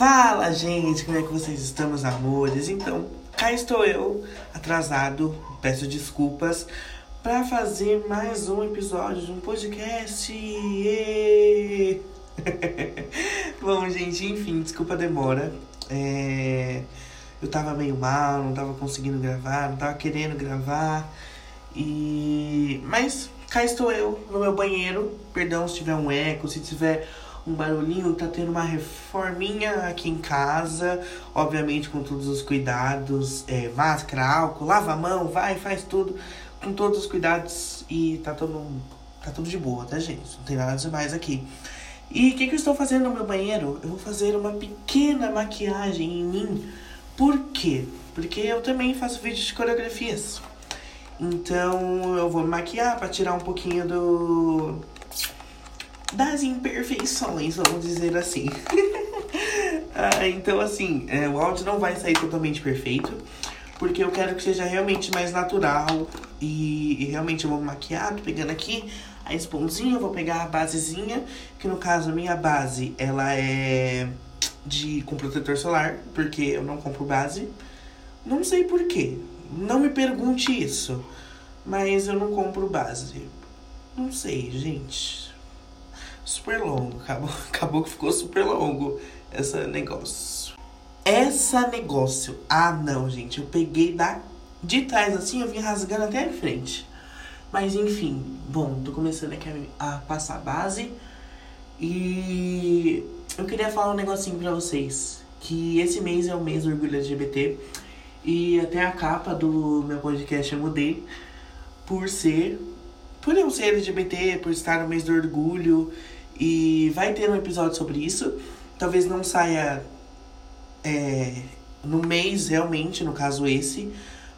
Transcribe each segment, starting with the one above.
Fala, gente, como é que vocês estão, meus amores? Então, cá estou eu, atrasado, peço desculpas, para fazer mais um episódio de um podcast. Bom, gente, enfim, desculpa a demora. É... Eu tava meio mal, não tava conseguindo gravar, não tava querendo gravar. E. Mas cá estou eu no meu banheiro. Perdão se tiver um eco, se tiver um barulhinho, tá tendo uma reforminha aqui em casa, obviamente com todos os cuidados, é, máscara, álcool, lava a mão, vai, faz tudo, com todos os cuidados e tá todo, tá tudo de boa, tá gente? Não tem nada demais aqui. E o que, que eu estou fazendo no meu banheiro? Eu vou fazer uma pequena maquiagem em mim. Por quê? Porque eu também faço vídeos de coreografias. Então eu vou maquiar para tirar um pouquinho do das imperfeições, vamos dizer assim. ah, então, assim, é, o áudio não vai sair totalmente perfeito, porque eu quero que seja realmente mais natural e, e realmente eu vou maquiar, tô pegando aqui a esponzinha, vou pegar a basezinha, que no caso a minha base, ela é de com protetor solar, porque eu não compro base. Não sei porquê, não me pergunte isso, mas eu não compro base. Não sei, gente super longo. Acabou, acabou que ficou super longo esse negócio. Essa negócio. Ah, não, gente. Eu peguei da, de trás assim, eu vim rasgando até a frente. Mas enfim, bom, tô começando aqui a, a passar a base. E eu queria falar um negocinho pra vocês. Que esse mês é o mês do orgulho LGBT. E até a capa do meu podcast eu mudei. Por ser. Por eu ser LGBT, por estar no mês do orgulho. E vai ter um episódio sobre isso. Talvez não saia é, no mês realmente, no caso esse.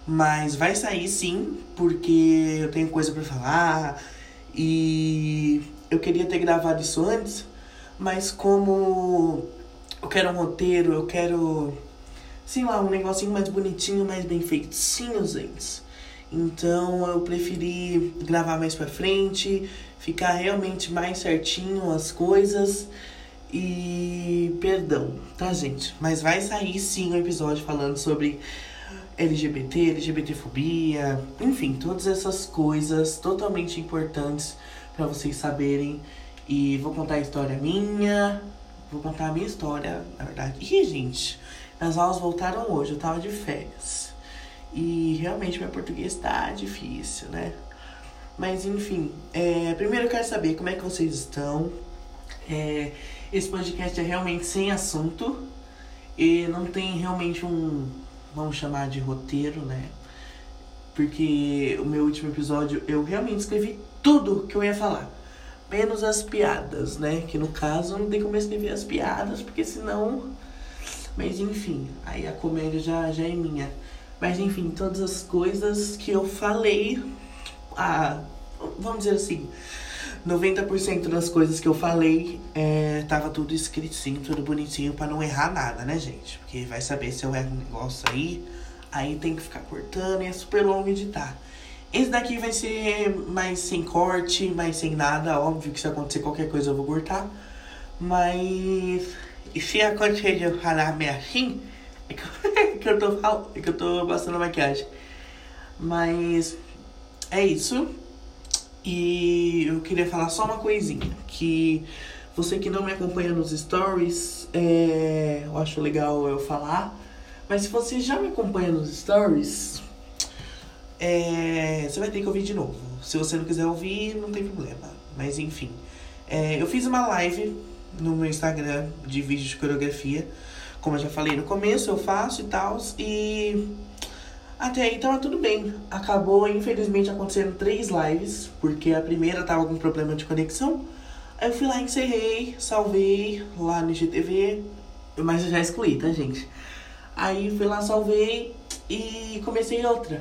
Mas vai sair sim, porque eu tenho coisa para falar. E eu queria ter gravado isso antes, mas como eu quero um roteiro, eu quero, sei lá, um negocinho mais bonitinho, mais bem feitinho, gente. Então eu preferi gravar mais pra frente, ficar realmente mais certinho as coisas. E perdão, tá, gente? Mas vai sair sim um episódio falando sobre LGBT, LGBTfobia, enfim, todas essas coisas totalmente importantes para vocês saberem. E vou contar a história minha, vou contar a minha história, na verdade. E, gente, as aulas voltaram hoje, eu tava de férias. E realmente meu português tá difícil, né? Mas enfim, é, primeiro eu quero saber como é que vocês estão. É, esse podcast é realmente sem assunto e não tem realmente um, vamos chamar de roteiro, né? Porque o meu último episódio eu realmente escrevi tudo que eu ia falar. Menos as piadas, né? Que no caso não tem como escrever as piadas, porque senão. Mas enfim, aí a comédia já, já é minha. Mas enfim, todas as coisas que eu falei, ah, vamos dizer assim, 90% das coisas que eu falei é, tava tudo escritinho, tudo bonitinho para não errar nada, né, gente? Porque vai saber se eu erro um negócio aí, aí tem que ficar cortando e é super longo editar. Esse daqui vai ser mais sem corte, mais sem nada. Óbvio que se acontecer qualquer coisa eu vou cortar. Mas se acontecer de eu falar meio assim, é que, é que eu tô é que eu tô passando maquiagem. Mas é isso. E eu queria falar só uma coisinha. Que você que não me acompanha nos stories, é, eu acho legal eu falar. Mas se você já me acompanha nos stories, é, você vai ter que ouvir de novo. Se você não quiser ouvir, não tem problema. Mas enfim. É, eu fiz uma live no meu Instagram de vídeo de coreografia como eu já falei no começo, eu faço e tal. E até aí tava tudo bem. Acabou, infelizmente, acontecendo três lives, porque a primeira tava com problema de conexão. Aí eu fui lá, encerrei, salvei lá no IGTV, mas eu já excluí, tá, gente? Aí fui lá, salvei e comecei outra.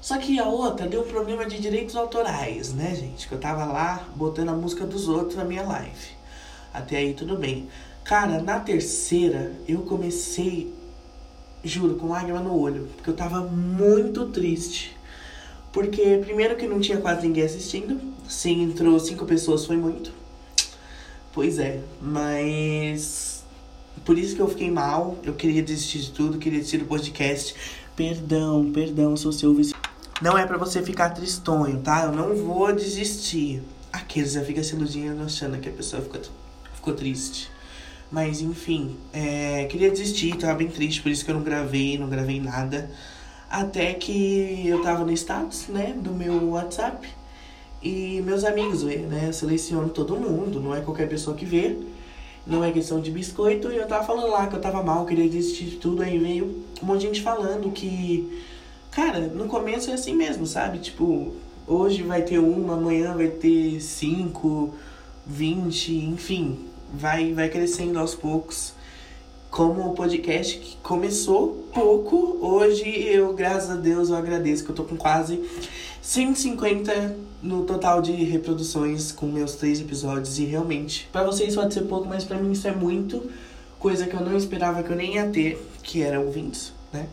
Só que a outra deu um problema de direitos autorais, né, gente? Que eu tava lá botando a música dos outros na minha live. Até aí tudo bem. Cara, na terceira eu comecei, juro, com lágrima no olho, porque eu tava muito triste. Porque primeiro que não tinha quase ninguém assistindo, se entrou cinco pessoas foi muito. Pois é, mas por isso que eu fiquei mal. Eu queria desistir de tudo, queria desistir do podcast. Perdão, perdão se você ouve Não é para você ficar tristonho, tá? Eu não vou desistir. Aqueles já fica se iludindo achando que a pessoa ficou, ficou triste. Mas enfim, é, queria desistir, tava bem triste, por isso que eu não gravei, não gravei nada. Até que eu tava no status, né, do meu WhatsApp. E meus amigos vê, né? Eu seleciono todo mundo, não é qualquer pessoa que vê. Não é questão de biscoito. E eu tava falando lá que eu tava mal, queria desistir de tudo. Aí veio um monte de gente falando que. Cara, no começo é assim mesmo, sabe? Tipo, hoje vai ter uma, amanhã vai ter cinco, vinte, enfim. Vai, vai crescendo aos poucos como o podcast que começou pouco, hoje eu, graças a Deus, eu agradeço que eu tô com quase 150 no total de reproduções com meus três episódios. E realmente, para vocês pode ser pouco, mas para mim isso é muito. Coisa que eu não esperava que eu nem ia ter, que era ouvintes, né?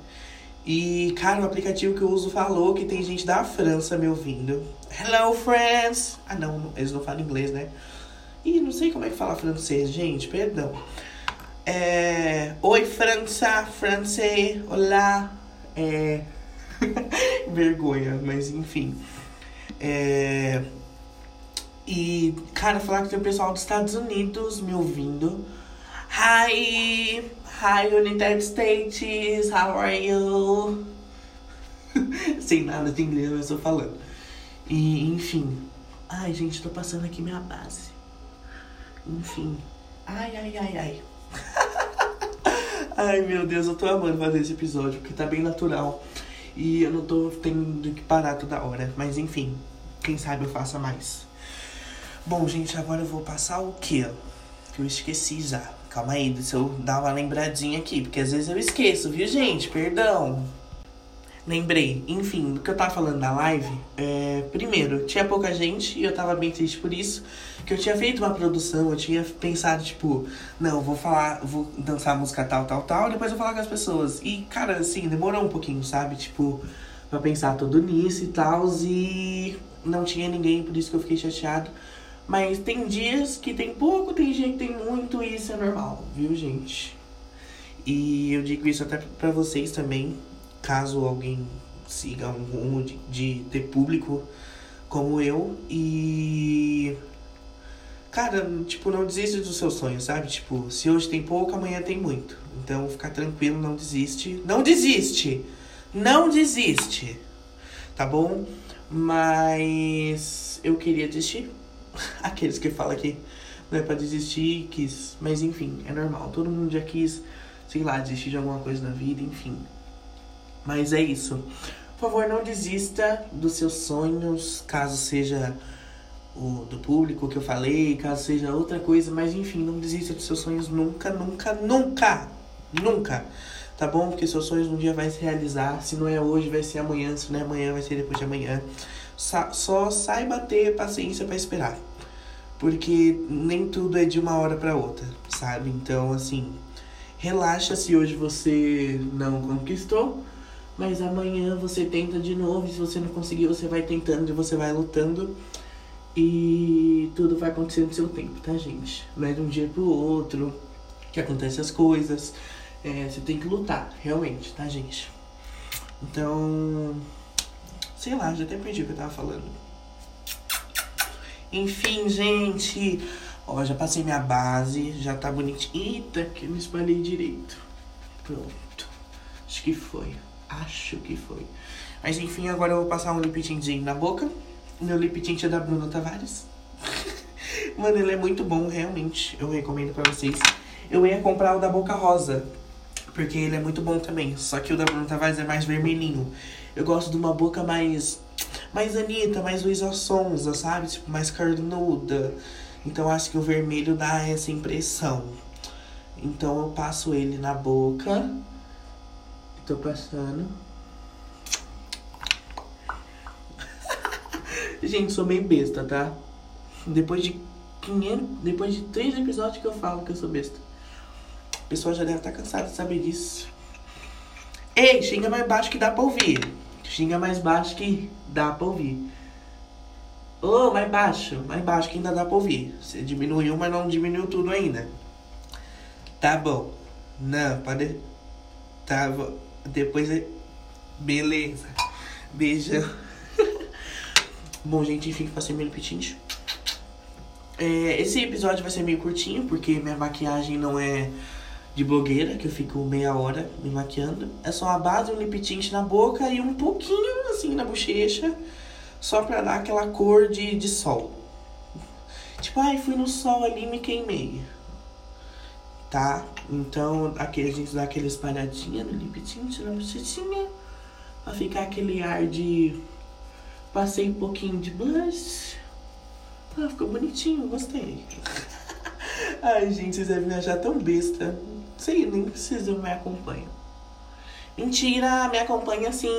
E, cara, o aplicativo que eu uso falou que tem gente da França me ouvindo. Hello, friends! Ah, não, eles não falam inglês, né? Ih, não sei como é que fala francês, gente, perdão. É... Oi, França, francês, olá. É... Vergonha, mas enfim. É... E, cara, falar que tem o pessoal dos Estados Unidos me ouvindo. Hi! Hi, United States, how are you? Sem nada de inglês, eu estou falando. E, enfim. Ai, gente, tô passando aqui minha base. Enfim. Ai, ai, ai, ai. Ai meu Deus, eu tô amando fazer esse episódio, porque tá bem natural. E eu não tô tendo que parar toda hora. Mas enfim, quem sabe eu faça mais. Bom, gente, agora eu vou passar o quê? Que eu esqueci já. Calma aí, deixa eu dar uma lembradinha aqui, porque às vezes eu esqueço, viu, gente? Perdão. Lembrei, enfim, do que eu tava falando na live, é, primeiro, tinha pouca gente e eu tava bem triste por isso, que eu tinha feito uma produção, eu tinha pensado, tipo, não, vou falar, vou dançar música tal, tal, tal, depois eu vou falar com as pessoas. E, cara, assim, demorou um pouquinho, sabe? Tipo, pra pensar tudo nisso e tal, e não tinha ninguém, por isso que eu fiquei chateado. Mas tem dias que tem pouco, tem dia que tem muito, e isso é normal, viu, gente? E eu digo isso até pra vocês também, caso alguém siga um rumo de, de ter público como eu e cara, tipo, não desiste dos seus sonhos, sabe? Tipo, se hoje tem pouco, amanhã tem muito. Então, ficar tranquilo, não desiste. Não desiste! Não desiste! Tá bom? Mas eu queria desistir. Aqueles que falam que não é pra desistir, quis. Mas enfim, é normal. Todo mundo já quis, sei lá, desistir de alguma coisa na vida, enfim. Mas é isso. Por favor, não desista dos seus sonhos, caso seja o do público que eu falei, caso seja outra coisa, mas enfim, não desista dos seus sonhos nunca, nunca, nunca, nunca. Tá bom? Porque seus sonhos um dia vai se realizar. Se não é hoje, vai ser amanhã. Se não é amanhã, vai ser depois de amanhã. Só saiba ter paciência para esperar. Porque nem tudo é de uma hora para outra, sabe? Então, assim, relaxa se hoje você não conquistou mas amanhã você tenta de novo, se você não conseguir, você vai tentando e você vai lutando. E tudo vai acontecer no seu tempo, tá, gente? Não é de um dia pro outro que acontecem as coisas. É, você tem que lutar, realmente, tá, gente? Então. Sei lá, já até perdi o que eu tava falando. Enfim, gente. Ó, já passei minha base, já tá bonitinho. Eita, que eu não espalhei direito. Pronto. Acho que foi. Acho que foi. Mas enfim, agora eu vou passar um lip tintzinho na boca. Meu lip tint é da Bruna Tavares. Mano, ele é muito bom, realmente. Eu recomendo pra vocês. Eu ia comprar o da Boca Rosa. Porque ele é muito bom também. Só que o da Bruna Tavares é mais vermelhinho. Eu gosto de uma boca mais. Mais Anitta, mais Luísa Sonza, sabe? Tipo, mais carnuda. Então acho que o vermelho dá essa impressão. Então eu passo ele na boca. Tô passando. Gente, sou meio besta, tá? Depois de 500, depois de três episódios que eu falo que eu sou besta. O pessoal já deve estar tá cansado de saber disso. Ei, xinga mais baixo que dá pra ouvir. Xinga mais baixo que dá pra ouvir. Ô, oh, mais baixo, mais baixo que ainda dá pra ouvir. Você diminuiu, mas não diminuiu tudo ainda. Tá bom. Não, pode. Tá, depois. Beleza. Beijão. Bom, gente, enfim, passei meu pitinte. É, esse episódio vai ser meio curtinho, porque minha maquiagem não é de blogueira, que eu fico meia hora me maquiando. É só a base, um lip tint na boca e um pouquinho assim na bochecha, só pra dar aquela cor de, de sol. Tipo, ai, fui no sol ali e me queimei. Tá? Então, aqui a gente dá aquela espalhadinha no lip tint na bochechinha, pra ficar aquele ar de. Passei um pouquinho de blush. Ah, ficou bonitinho, gostei. Ai, gente, vocês devem me achar tão besta. Sei, nem precisam me acompanhar. Mentira, me acompanha assim.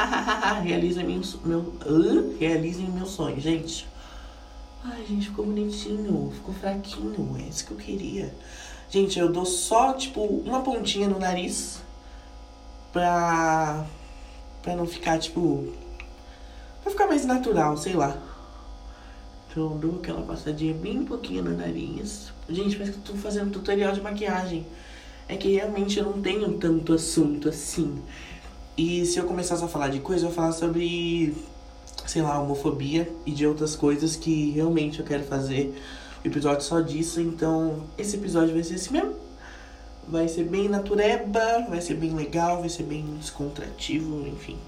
Realiza meu, meu, uh, realizem meu sonho, gente. Ai, gente, ficou bonitinho, ficou fraquinho, é isso que eu queria. Gente, eu dou só, tipo, uma pontinha no nariz pra. pra não ficar, tipo. pra ficar mais natural, sei lá. Então, dou aquela passadinha bem pouquinho no nariz. Gente, parece que eu tô fazendo tutorial de maquiagem é que realmente eu não tenho tanto assunto assim. E se eu começasse a falar de coisa, eu ia falar sobre, sei lá, homofobia e de outras coisas que realmente eu quero fazer episódio só disso. Então, esse episódio vai ser assim mesmo. Vai ser bem natureba, vai ser bem legal, vai ser bem descontrativo, enfim.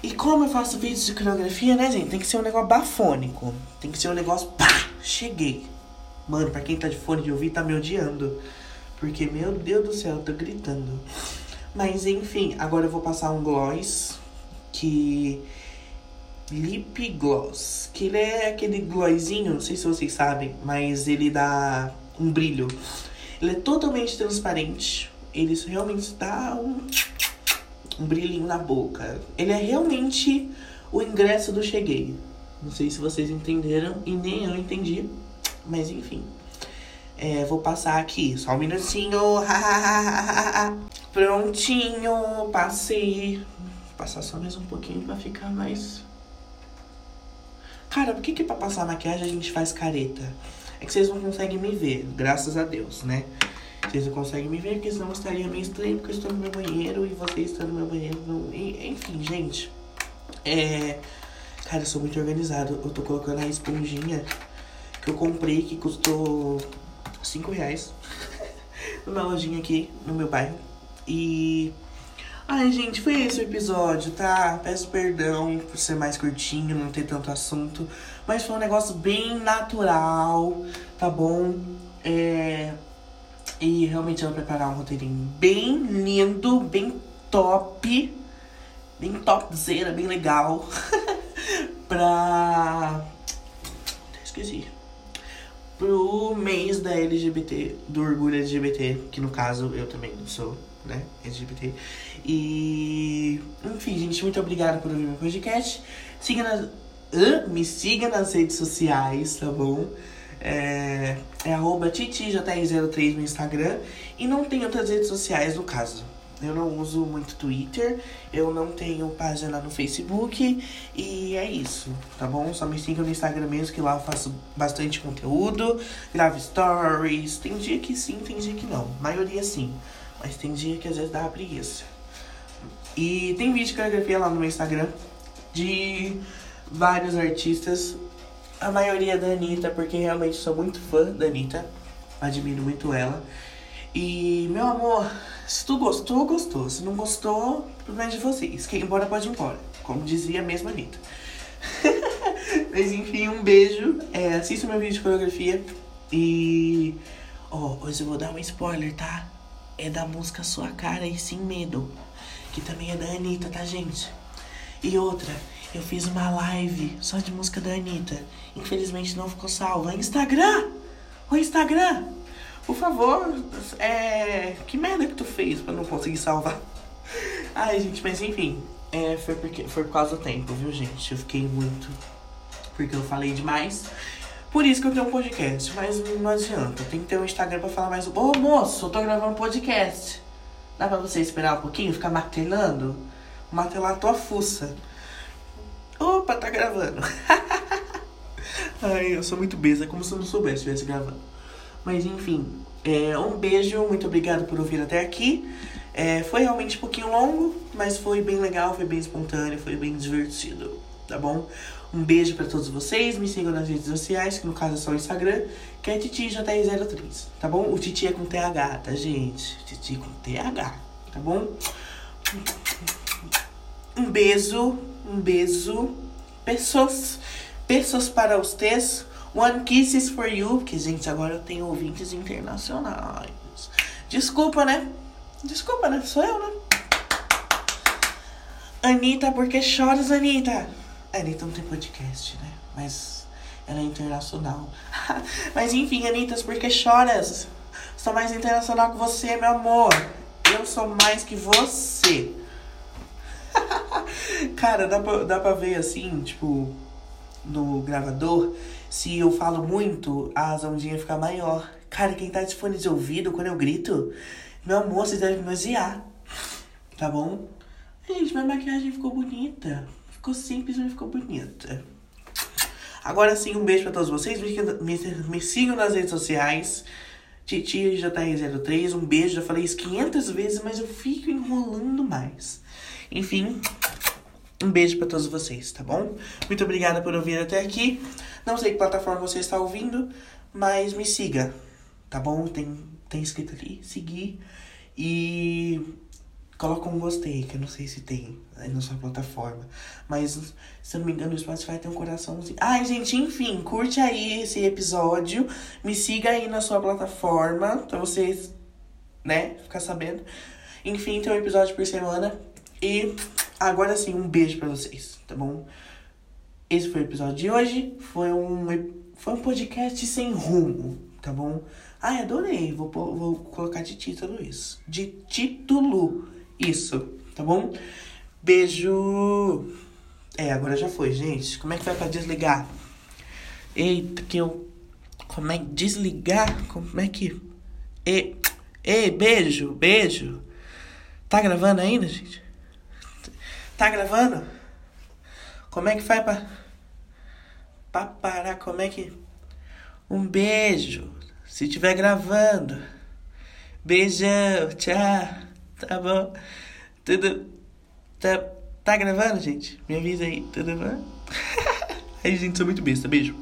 E como eu faço vídeos de coreografia, né, gente? Tem que ser um negócio bafônico. Tem que ser um negócio, pá, cheguei. Mano, pra quem tá de fone de ouvir, tá me odiando. Porque, meu Deus do céu, eu tô gritando. Mas, enfim, agora eu vou passar um gloss que... Lip Gloss. Que ele é aquele glossinho, não sei se vocês sabem, mas ele dá um brilho. Ele é totalmente transparente. Ele realmente dá um, um brilhinho na boca. Ele é realmente o ingresso do Cheguei. Não sei se vocês entenderam e nem eu entendi. Mas enfim. É, vou passar aqui, só um minutinho. Prontinho, passei. Vou passar só mais um pouquinho pra ficar mais. Cara, por que que pra passar maquiagem a gente faz careta? É que vocês não conseguem me ver, graças a Deus, né? Vocês não conseguem me ver, porque senão estaria meio estranho, porque eu estou no meu banheiro e vocês estão no meu banheiro. No... Enfim, gente. É. Cara, eu sou muito organizado. Eu tô colocando a esponjinha que eu comprei, que custou 5 reais numa lojinha aqui no meu bairro. E. Ai, gente, foi esse o episódio, tá? Peço perdão por ser mais curtinho, não ter tanto assunto. Mas foi um negócio bem natural, tá bom? É. E realmente eu vou preparar um roteirinho bem lindo, bem top. Bem topzera, bem legal. pra. Esqueci pro mês da LGBT, do orgulho LGBT, que no caso eu também sou, né, LGBT. E, enfim, gente, muito obrigada por ouvir meu podcast. Siga nas, uh, me siga nas redes sociais, tá bom? É, é arroba titijr03 no Instagram. E não tem outras redes sociais no caso. Eu não uso muito Twitter, eu não tenho página no Facebook e é isso, tá bom? Só me sigam no Instagram mesmo, que lá eu faço bastante conteúdo, gravo stories. Tem dia que sim, tem dia que não. Maioria sim, mas tem dia que às vezes dá preguiça. E tem vídeo de coreografia lá no meu Instagram de vários artistas. A maioria da Anitta, porque realmente sou muito fã da Anitta. Admiro muito ela. E, meu amor, se tu gostou, gostou. Se não gostou, problema de vocês. Quem embora pode ir embora. Como dizia a mesma Anitta. Mas enfim, um beijo. É, assista meu vídeo de coreografia. E. Ó, oh, hoje eu vou dar um spoiler, tá? É da música Sua Cara e Sem Medo. Que também é da Anitta, tá, gente? E outra, eu fiz uma live só de música da Anitta. Infelizmente não ficou salva. Instagram! O Instagram! Por favor, é. Que merda que tu fez pra não conseguir salvar? Ai, gente, mas enfim. É, foi, porque, foi por causa do tempo, viu, gente? Eu fiquei muito. Porque eu falei demais. Por isso que eu tenho um podcast. Mas não adianta. Tem que ter um Instagram pra falar mais. Ô moço, eu tô gravando um podcast. Dá pra você esperar um pouquinho? Ficar martelando? Martelar a tua fuça. Opa, tá gravando. Ai, eu sou muito besta. Como se eu não soubesse estivesse gravando. Mas enfim, É, um beijo, muito obrigado por ouvir até aqui. É, foi realmente um pouquinho longo, mas foi bem legal, foi bem espontâneo, foi bem divertido, tá bom? Um beijo para todos vocês, me sigam nas redes sociais, que no caso é só o Instagram, que é TitiJR03, tá bom? O Titi é com TH, tá, gente? Titi com TH, tá bom? Um beijo, um beijo. Pessoas, pessoas para vocês. One kisses for you, porque, gente, agora eu tenho ouvintes internacionais. Desculpa, né? Desculpa, né? Sou eu, né? Anitta, por que choras, Anitta? Anitta não tem podcast, né? Mas ela é internacional. Mas enfim, Anitta, por que choras? Sou mais internacional que você, meu amor. Eu sou mais que você. Cara, dá pra, dá pra ver assim, tipo, no gravador, se eu falo muito, as ondinhas ficam maior. Cara, quem tá de fone de ouvido, quando eu grito, meu amor, vocês devem me odiar. Tá bom? Gente, minha maquiagem ficou bonita. Ficou simples, mas ficou bonita. Agora sim, um beijo pra todos vocês. Me, me, me sigam nas redes sociais. TitiJR03, um beijo. Já falei isso 500 vezes, mas eu fico enrolando mais. Enfim, um beijo para todos vocês, tá bom? Muito obrigada por ouvir até aqui. Não sei que plataforma você está ouvindo, mas me siga, tá bom? Tem, tem escrito ali, seguir. E coloca um gostei, que eu não sei se tem aí na sua plataforma. Mas, se eu não me engano, o Spotify tem um coraçãozinho. Ai, gente, enfim, curte aí esse episódio. Me siga aí na sua plataforma, pra vocês, né, ficar sabendo. Enfim, tem um episódio por semana. E agora sim, um beijo para vocês, tá bom? Esse foi o episódio de hoje. Foi um, foi um podcast sem rumo, tá bom? Ai, adorei. Vou, vou colocar de título isso. De título isso, tá bom? Beijo. É, agora já foi, gente. Como é que vai pra desligar? Eita, que eu. Como é que desligar? Como é que. E... Ei, beijo, beijo. Tá gravando ainda, gente? Tá gravando? Como é que faz pra. pra parar? Como é que. Um beijo. Se tiver gravando. Beijão, tchau. Tá bom. Tudo. Tá, tá gravando, gente? Me avisa aí, tudo bom? aí, gente, sou muito besta. Beijo.